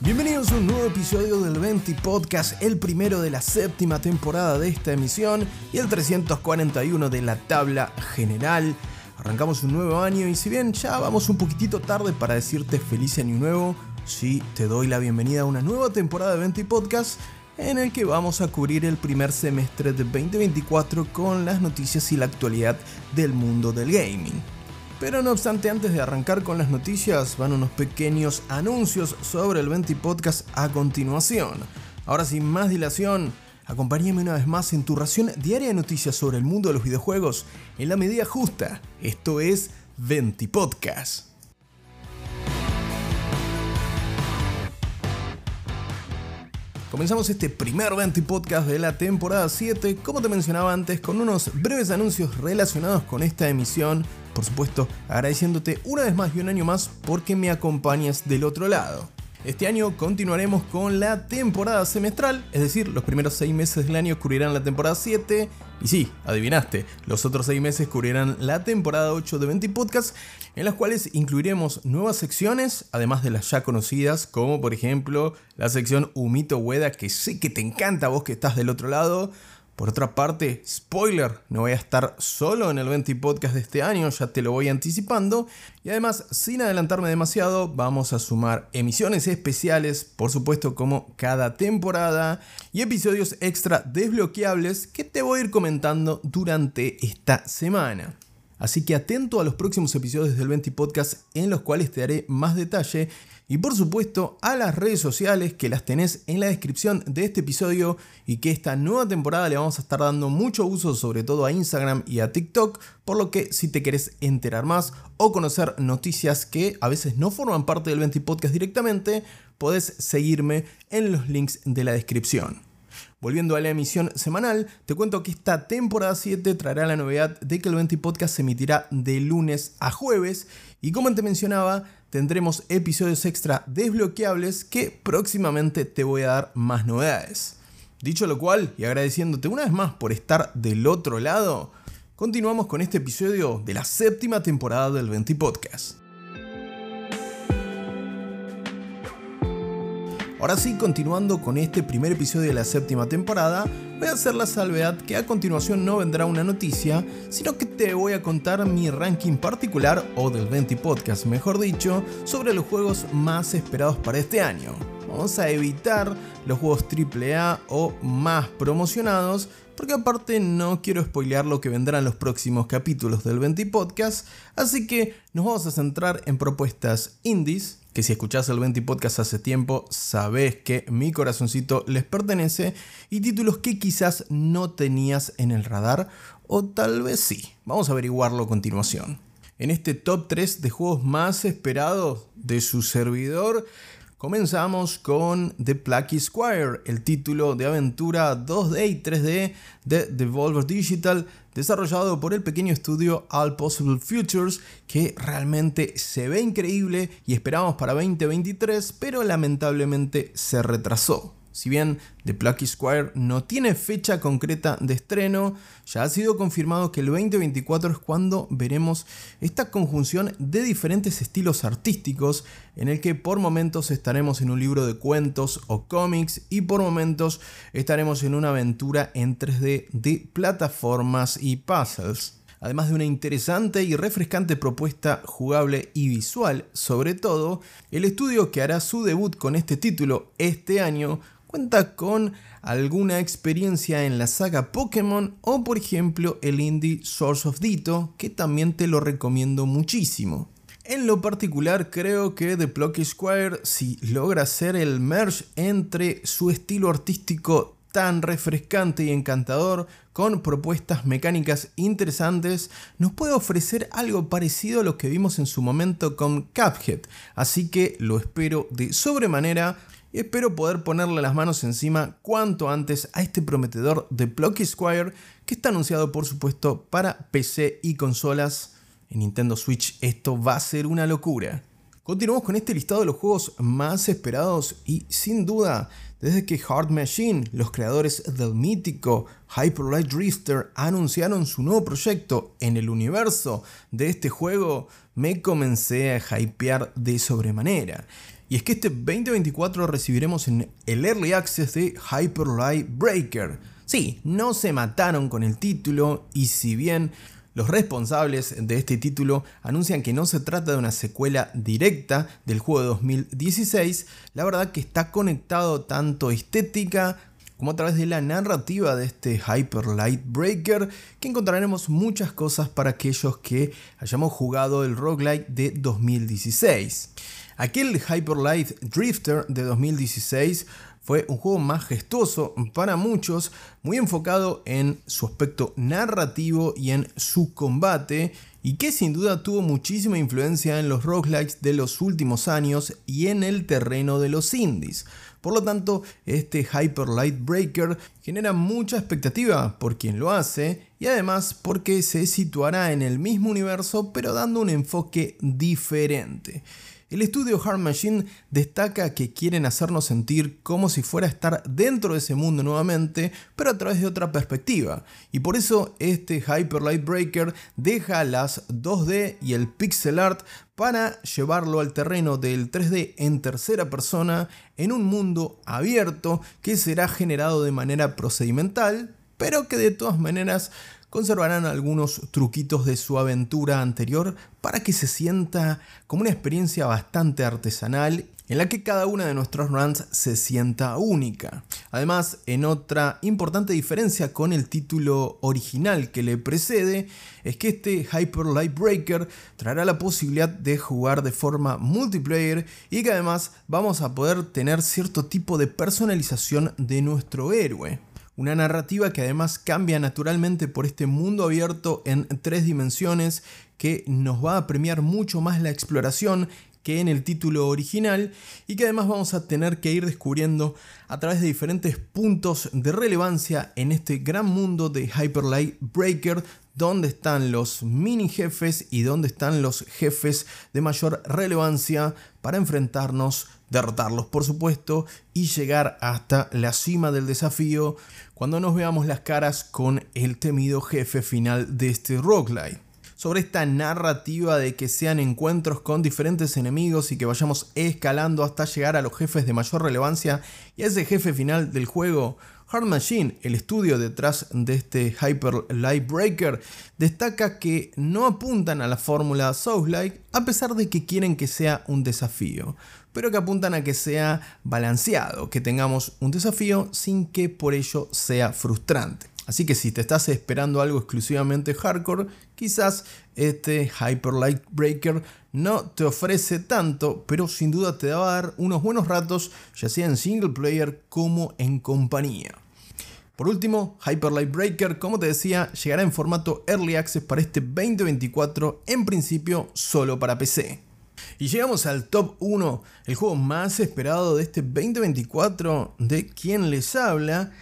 Bienvenidos a un nuevo episodio del 20 Podcast, el primero de la séptima temporada de esta emisión y el 341 de la tabla general. Arrancamos un nuevo año y si bien ya vamos un poquitito tarde para decirte feliz año nuevo, sí te doy la bienvenida a una nueva temporada de 20 Podcast en el que vamos a cubrir el primer semestre de 2024 con las noticias y la actualidad del mundo del gaming. Pero no obstante, antes de arrancar con las noticias, van unos pequeños anuncios sobre el 20 Podcast a continuación. Ahora sin más dilación, acompáñame una vez más en tu ración diaria de noticias sobre el mundo de los videojuegos en la medida justa. Esto es 20 Podcast. Comenzamos este primer 20 podcast de la temporada 7, como te mencionaba antes, con unos breves anuncios relacionados con esta emisión. Por supuesto, agradeciéndote una vez más y un año más porque me acompañas del otro lado. Este año continuaremos con la temporada semestral, es decir, los primeros 6 meses del año cubrirán la temporada 7. Y sí, adivinaste, los otros 6 meses cubrirán la temporada 8 de 20 Podcasts, en las cuales incluiremos nuevas secciones, además de las ya conocidas, como por ejemplo la sección Humito Hueda, que sé que te encanta vos que estás del otro lado por otra parte, spoiler, no voy a estar solo en el 20 podcast de este año, ya te lo voy anticipando. Y además, sin adelantarme demasiado, vamos a sumar emisiones especiales, por supuesto como cada temporada, y episodios extra desbloqueables que te voy a ir comentando durante esta semana. Así que atento a los próximos episodios del 20 Podcast en los cuales te daré más detalle y por supuesto a las redes sociales que las tenés en la descripción de este episodio y que esta nueva temporada le vamos a estar dando mucho uso sobre todo a Instagram y a TikTok, por lo que si te querés enterar más o conocer noticias que a veces no forman parte del 20 Podcast directamente, podés seguirme en los links de la descripción. Volviendo a la emisión semanal, te cuento que esta temporada 7 traerá la novedad de que el 20 Podcast se emitirá de lunes a jueves y como te mencionaba, tendremos episodios extra desbloqueables que próximamente te voy a dar más novedades. Dicho lo cual, y agradeciéndote una vez más por estar del otro lado, continuamos con este episodio de la séptima temporada del 20 Podcast. Ahora sí, continuando con este primer episodio de la séptima temporada, voy a hacer la salvedad que a continuación no vendrá una noticia, sino que te voy a contar mi ranking particular, o del 20 podcast mejor dicho, sobre los juegos más esperados para este año. Vamos a evitar los juegos AAA o más promocionados, porque aparte no quiero spoilear lo que vendrá en los próximos capítulos del 20 podcast, así que nos vamos a centrar en propuestas indies, que si escuchás el 20 Podcast hace tiempo, sabés que mi corazoncito les pertenece, y títulos que quizás no tenías en el radar, o tal vez sí. Vamos a averiguarlo a continuación. En este top 3 de juegos más esperados de su servidor, Comenzamos con The Plucky Squire, el título de aventura 2D y 3D de Devolver Digital, desarrollado por el pequeño estudio All Possible Futures, que realmente se ve increíble y esperamos para 2023, pero lamentablemente se retrasó. Si bien The Plucky Squire no tiene fecha concreta de estreno, ya ha sido confirmado que el 2024 es cuando veremos esta conjunción de diferentes estilos artísticos en el que por momentos estaremos en un libro de cuentos o cómics y por momentos estaremos en una aventura en 3D de plataformas y puzzles además de una interesante y refrescante propuesta jugable y visual. Sobre todo, el estudio que hará su debut con este título este año cuenta con alguna experiencia en la saga Pokémon o por ejemplo el indie Source of Dito, que también te lo recomiendo muchísimo. En lo particular creo que The Plucky Squire si logra hacer el merge entre su estilo artístico tan refrescante y encantador, con propuestas mecánicas interesantes, nos puede ofrecer algo parecido a lo que vimos en su momento con Cuphead, así que lo espero de sobremanera y espero poder ponerle las manos encima cuanto antes a este prometedor de Plucky Squire que está anunciado por supuesto para PC y consolas. En Nintendo Switch esto va a ser una locura. Continuamos con este listado de los juegos más esperados y sin duda, desde que Hard Machine, los creadores del mítico Hyper Light Drifter, anunciaron su nuevo proyecto en el universo de este juego, me comencé a hypear de sobremanera. Y es que este 2024 recibiremos en el Early Access de Hyper Light Breaker. Sí, no se mataron con el título y si bien los responsables de este título anuncian que no se trata de una secuela directa del juego de 2016, la verdad que está conectado tanto estética como a través de la narrativa de este Hyper Light Breaker, que encontraremos muchas cosas para aquellos que hayamos jugado el roguelike de 2016. Aquel Hyper Light Drifter de 2016 fue un juego majestuoso para muchos, muy enfocado en su aspecto narrativo y en su combate, y que sin duda tuvo muchísima influencia en los roguelikes de los últimos años y en el terreno de los indies. Por lo tanto, este Hyper Light Breaker genera mucha expectativa por quien lo hace y además porque se situará en el mismo universo pero dando un enfoque diferente. El estudio Hard Machine destaca que quieren hacernos sentir como si fuera a estar dentro de ese mundo nuevamente, pero a través de otra perspectiva. Y por eso este Hyper Light Breaker deja las 2D y el pixel art para llevarlo al terreno del 3D en tercera persona en un mundo abierto que será generado de manera procedimental, pero que de todas maneras conservarán algunos truquitos de su aventura anterior para que se sienta como una experiencia bastante artesanal en la que cada una de nuestros runs se sienta única. Además, en otra importante diferencia con el título original que le precede, es que este Hyper Light Breaker traerá la posibilidad de jugar de forma multiplayer y que además vamos a poder tener cierto tipo de personalización de nuestro héroe. Una narrativa que además cambia naturalmente por este mundo abierto en tres dimensiones que nos va a premiar mucho más la exploración que en el título original y que además vamos a tener que ir descubriendo a través de diferentes puntos de relevancia en este gran mundo de Hyper Light Breaker dónde están los mini jefes y dónde están los jefes de mayor relevancia para enfrentarnos derrotarlos por supuesto y llegar hasta la cima del desafío cuando nos veamos las caras con el temido jefe final de este roguelite. Sobre esta narrativa de que sean encuentros con diferentes enemigos y que vayamos escalando hasta llegar a los jefes de mayor relevancia y a ese jefe final del juego, Hard Machine, el estudio detrás de este Hyper Light Breaker, destaca que no apuntan a la fórmula Souls-like a pesar de que quieren que sea un desafío, pero que apuntan a que sea balanceado, que tengamos un desafío sin que por ello sea frustrante. Así que si te estás esperando algo exclusivamente hardcore, quizás este Hyper Light Breaker no te ofrece tanto, pero sin duda te va a dar unos buenos ratos, ya sea en single player como en compañía. Por último, Hyper Light Breaker, como te decía, llegará en formato Early Access para este 2024, en principio solo para PC. Y llegamos al top 1, el juego más esperado de este 2024, de quien les habla,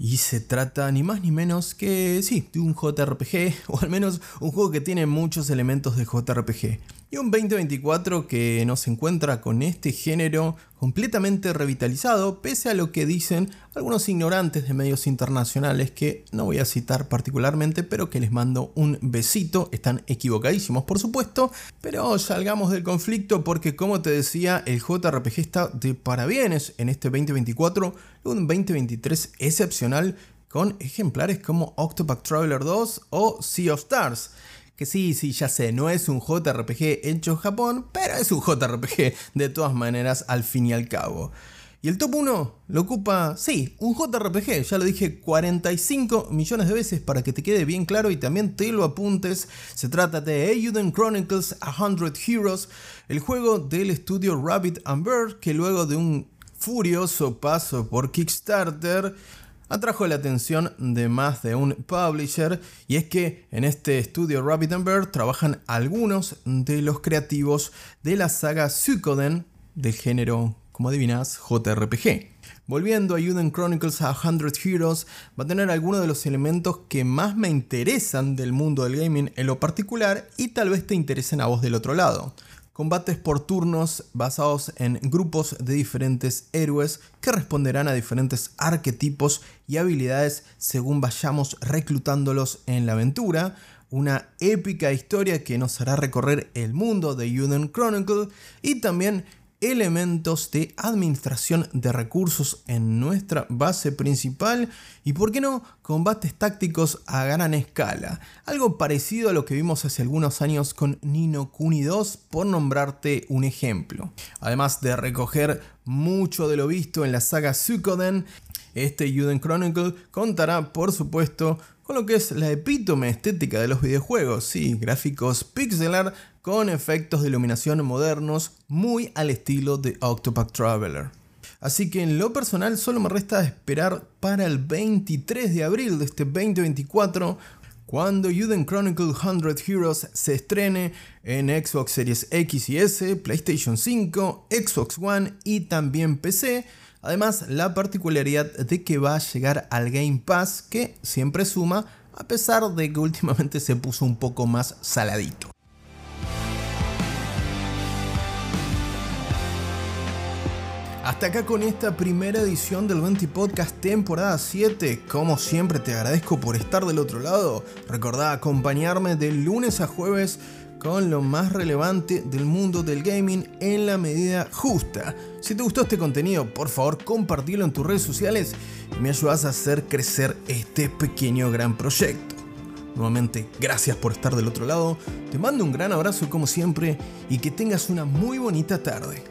y se trata ni más ni menos que, sí, de un JRPG, o al menos un juego que tiene muchos elementos de JRPG. Y un 2024 que nos encuentra con este género completamente revitalizado, pese a lo que dicen algunos ignorantes de medios internacionales que no voy a citar particularmente, pero que les mando un besito. Están equivocadísimos, por supuesto, pero salgamos del conflicto porque, como te decía, el JRPG está de parabienes en este 2024, un 2023 excepcional con ejemplares como Octopath Traveler 2 o Sea of Stars que sí, sí, ya sé, no es un JRPG hecho en Japón, pero es un JRPG de todas maneras al fin y al cabo. Y el top 1 lo ocupa, sí, un JRPG, ya lo dije 45 millones de veces para que te quede bien claro y también te lo apuntes. Se trata de Eiyuden Chronicles 100 Heroes, el juego del estudio Rabbit and Bird que luego de un furioso paso por Kickstarter atrajo la atención de más de un publisher y es que en este estudio Rabbit and Bird trabajan algunos de los creativos de la saga Suikoden del género, como adivinas, JRPG. Volviendo a Yuden Chronicles a 100 Heroes, va a tener algunos de los elementos que más me interesan del mundo del gaming en lo particular y tal vez te interesen a vos del otro lado. Combates por turnos basados en grupos de diferentes héroes que responderán a diferentes arquetipos y habilidades según vayamos reclutándolos en la aventura. Una épica historia que nos hará recorrer el mundo de Juden Chronicle y también elementos de administración de recursos en nuestra base principal y, por qué no, combates tácticos a gran escala. Algo parecido a lo que vimos hace algunos años con Nino Kuni 2, por nombrarte un ejemplo. Además de recoger mucho de lo visto en la saga Suikoden, este Juden Chronicle contará, por supuesto, con lo que es la epítome estética de los videojuegos, sí, gráficos pixelar con efectos de iluminación modernos muy al estilo de Octopath Traveler. Así que en lo personal solo me resta esperar para el 23 de abril de este 2024 cuando Juden Chronicle 100 Heroes se estrene en Xbox Series X y S, PlayStation 5, Xbox One y también PC Además, la particularidad de que va a llegar al Game Pass, que siempre suma, a pesar de que últimamente se puso un poco más saladito. Hasta acá con esta primera edición del 20 Podcast temporada 7. Como siempre te agradezco por estar del otro lado. Recordá acompañarme de lunes a jueves con lo más relevante del mundo del gaming en la medida justa. Si te gustó este contenido, por favor compartilo en tus redes sociales y me ayudas a hacer crecer este pequeño gran proyecto. Nuevamente, gracias por estar del otro lado, te mando un gran abrazo como siempre y que tengas una muy bonita tarde.